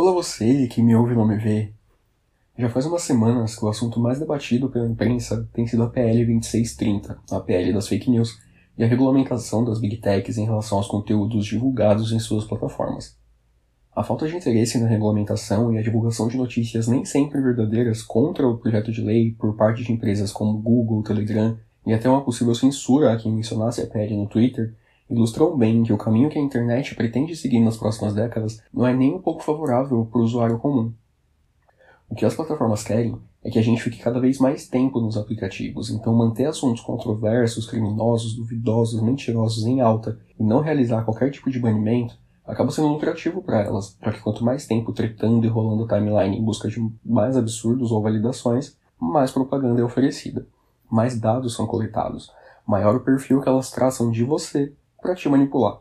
Olá você que me ouve e não me vê. Já faz umas semanas que o assunto mais debatido pela imprensa tem sido a PL 2630, a PL das fake news, e a regulamentação das big techs em relação aos conteúdos divulgados em suas plataformas. A falta de interesse na regulamentação e a divulgação de notícias nem sempre verdadeiras contra o projeto de lei por parte de empresas como Google, Telegram e até uma possível censura a quem mencionasse a PL no Twitter ilustram bem que o caminho que a internet pretende seguir nas próximas décadas não é nem um pouco favorável para o usuário comum. O que as plataformas querem é que a gente fique cada vez mais tempo nos aplicativos, então manter assuntos controversos, criminosos, duvidosos, mentirosos em alta e não realizar qualquer tipo de banimento acaba sendo lucrativo para elas, já que quanto mais tempo tretando e rolando timeline em busca de mais absurdos ou validações, mais propaganda é oferecida, mais dados são coletados, maior o perfil que elas traçam de você para te manipular.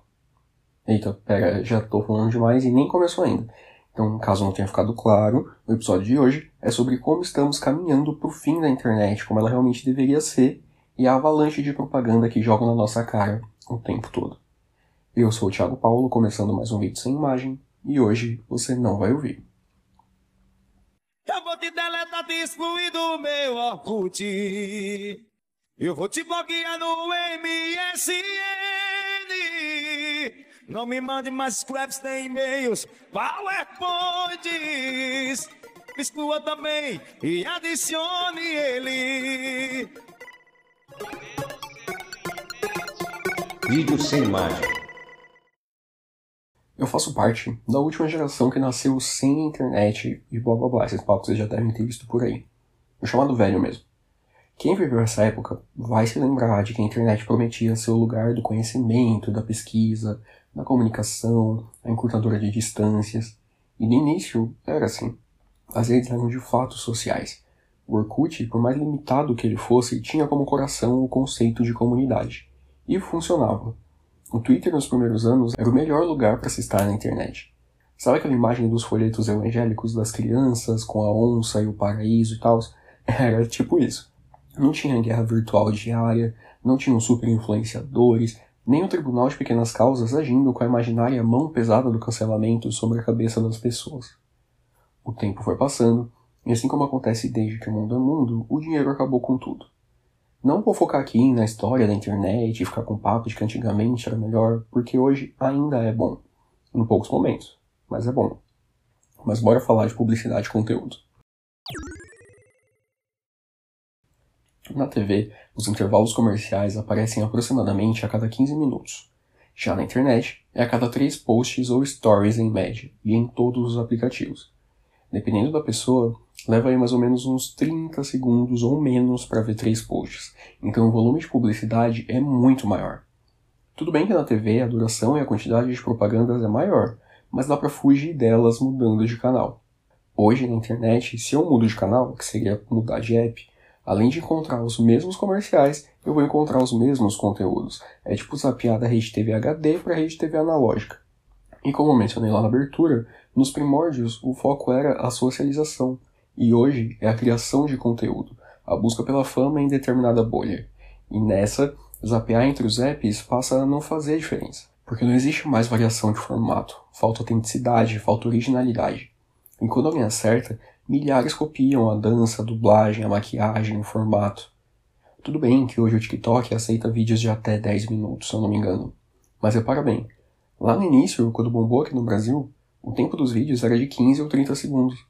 Eita, pera, já tô falando demais e nem começou ainda. Então, caso não tenha ficado claro, o episódio de hoje é sobre como estamos caminhando para o fim da internet, como ela realmente deveria ser, e a avalanche de propaganda que jogam na nossa cara o tempo todo. Eu sou o Thiago Paulo, começando mais um vídeo sem imagem, e hoje você não vai ouvir. Eu vou te deletar, te excluir do meu Orkut. Eu vou te bloquear no MSN. Não me mande mais scraps nem e-mails, PowerPoints. Me exclua também e adicione ele. Vídeo sem imagem. Eu faço parte da última geração que nasceu sem internet e blá blá blá. Esses papos vocês já devem ter visto por aí. O chamado velho mesmo. Quem viveu essa época vai se lembrar de que a internet prometia ser o lugar do conhecimento, da pesquisa, da comunicação, a encurtadora de distâncias. E no início era assim. As redes eram de fato sociais. O Orkut, por mais limitado que ele fosse, tinha como coração o conceito de comunidade. E funcionava. O Twitter nos primeiros anos era o melhor lugar para se estar na internet. Sabe aquela imagem dos folhetos evangélicos das crianças com a onça e o paraíso e tal? Era tipo isso. Não tinha guerra virtual diária, não tinham super influenciadores, nem o Tribunal de Pequenas Causas agindo com a imaginária mão pesada do cancelamento sobre a cabeça das pessoas. O tempo foi passando, e assim como acontece desde que o mundo é mundo, o dinheiro acabou com tudo. Não vou focar aqui na história da internet e ficar com papo de que antigamente era melhor, porque hoje ainda é bom. Em poucos momentos, mas é bom. Mas bora falar de publicidade e conteúdo. Na TV, os intervalos comerciais aparecem aproximadamente a cada 15 minutos. Já na internet, é a cada 3 posts ou stories em média, e em todos os aplicativos. Dependendo da pessoa, leva aí mais ou menos uns 30 segundos ou menos para ver 3 posts, então o volume de publicidade é muito maior. Tudo bem que na TV a duração e a quantidade de propagandas é maior, mas dá para fugir delas mudando de canal. Hoje na internet, se eu mudo de canal, que seria mudar de app, Além de encontrar os mesmos comerciais, eu vou encontrar os mesmos conteúdos. É tipo zapear da rede TV HD para a rede TV analógica. E como mencionei lá na abertura, nos primórdios o foco era a socialização, e hoje é a criação de conteúdo, a busca pela fama em determinada bolha. E nessa, zapear entre os apps passa a não fazer diferença, porque não existe mais variação de formato, falta autenticidade, falta originalidade. E quando alguém acerta, milhares copiam a dança, a dublagem, a maquiagem, o formato. Tudo bem que hoje o TikTok aceita vídeos de até 10 minutos, se eu não me engano. Mas repara bem, lá no início, quando bombou aqui no Brasil, o tempo dos vídeos era de 15 ou 30 segundos.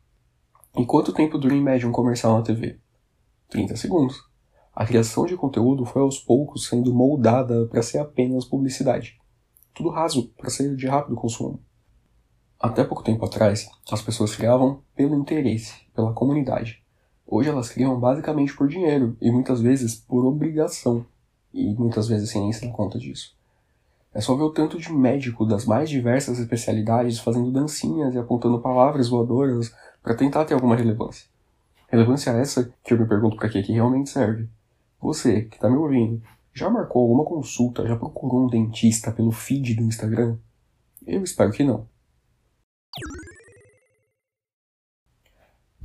E quanto tempo dura em média um comercial na TV? 30 segundos. A criação de conteúdo foi aos poucos sendo moldada para ser apenas publicidade. Tudo raso, para ser de rápido consumo. Até pouco tempo atrás, as pessoas criavam pelo interesse, pela comunidade. Hoje elas criam basicamente por dinheiro e muitas vezes por obrigação, e muitas vezes sem nem se dar conta disso. É só ver o tanto de médico das mais diversas especialidades fazendo dancinhas e apontando palavras voadoras para tentar ter alguma relevância. Relevância essa que eu me pergunto para que que realmente serve. Você, que está me ouvindo, já marcou alguma consulta, já procurou um dentista pelo feed do Instagram? Eu espero que não.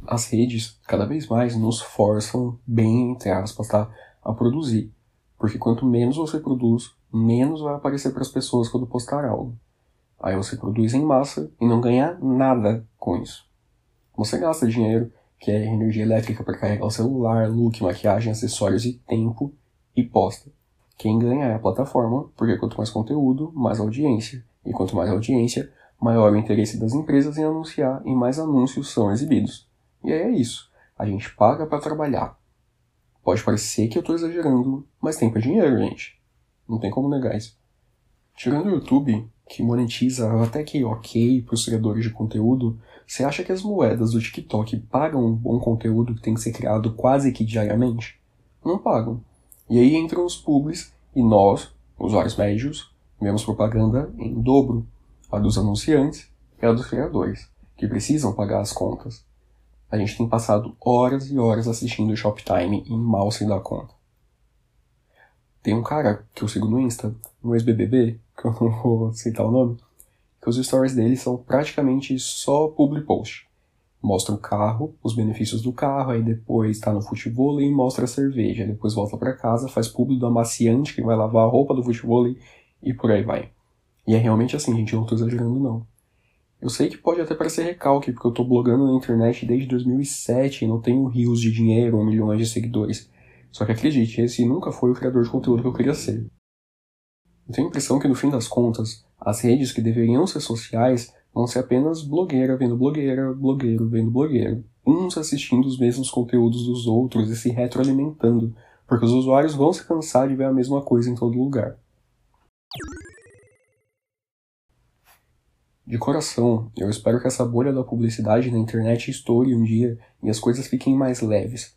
As redes cada vez mais nos forçam, bem entre aspas, tá, a produzir. Porque quanto menos você produz, menos vai aparecer para as pessoas quando postar algo. Aí você produz em massa e não ganha nada com isso. Você gasta dinheiro, que é energia elétrica para carregar o celular, look, maquiagem, acessórios e tempo, e posta. Quem ganha é a plataforma, porque quanto mais conteúdo, mais audiência. E quanto mais audiência, maior o interesse das empresas em anunciar e mais anúncios são exibidos. E aí é isso. A gente paga para trabalhar. Pode parecer que eu estou exagerando, mas tempo é dinheiro, gente. Não tem como negar isso. Tirando o YouTube, que monetiza até que ok para os criadores de conteúdo, você acha que as moedas do TikTok pagam um bom conteúdo que tem que ser criado quase que diariamente? Não pagam. E aí entram os publis e nós, usuários médios, vemos propaganda em dobro, a dos anunciantes e a dos criadores, que precisam pagar as contas. A gente tem passado horas e horas assistindo o Shoptime e mal se dá conta. Tem um cara que eu sigo no Insta, no ex-BBB, que eu não vou citar o nome, que os stories dele são praticamente só public post. Mostra o carro, os benefícios do carro, aí depois tá no futebol e mostra a cerveja. Depois volta para casa, faz publi do amaciante que vai lavar a roupa do futebol e por aí vai. E é realmente assim, gente, eu não tô exagerando não. Eu sei que pode até parecer recalque, porque eu tô blogando na internet desde 2007 e não tenho rios de dinheiro ou milhões de seguidores. Só que acredite, esse nunca foi o criador de conteúdo que eu queria ser. Eu tenho a impressão que no fim das contas, as redes que deveriam ser sociais vão ser apenas blogueira vendo blogueira, blogueiro vendo blogueiro, uns assistindo os mesmos conteúdos dos outros e se retroalimentando, porque os usuários vão se cansar de ver a mesma coisa em todo lugar. De coração, eu espero que essa bolha da publicidade na internet estoure um dia e as coisas fiquem mais leves,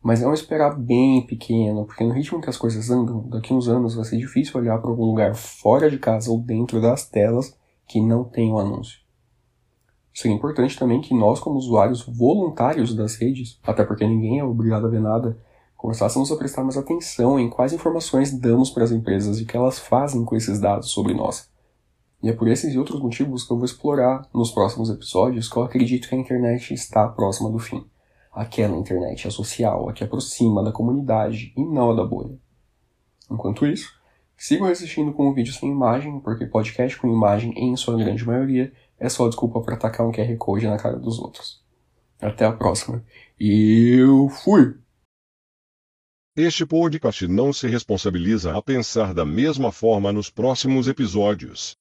mas não esperar bem pequeno, porque no ritmo que as coisas andam, daqui uns anos vai ser difícil olhar para algum lugar fora de casa ou dentro das telas que não tem o anúncio. Seria importante também que nós, como usuários voluntários das redes, até porque ninguém é obrigado a ver nada, começássemos a prestar mais atenção em quais informações damos para as empresas e o que elas fazem com esses dados sobre nós. E é por esses e outros motivos que eu vou explorar nos próximos episódios que eu acredito que a internet está próxima do fim aquela internet é social, a que aproxima da comunidade e não a da bolha. Enquanto isso, sigam resistindo com o vídeo sem imagem, porque podcast com imagem, em sua grande maioria, é só desculpa para atacar um QR Code na cara dos outros. Até a próxima. E eu fui! Este podcast não se responsabiliza a pensar da mesma forma nos próximos episódios.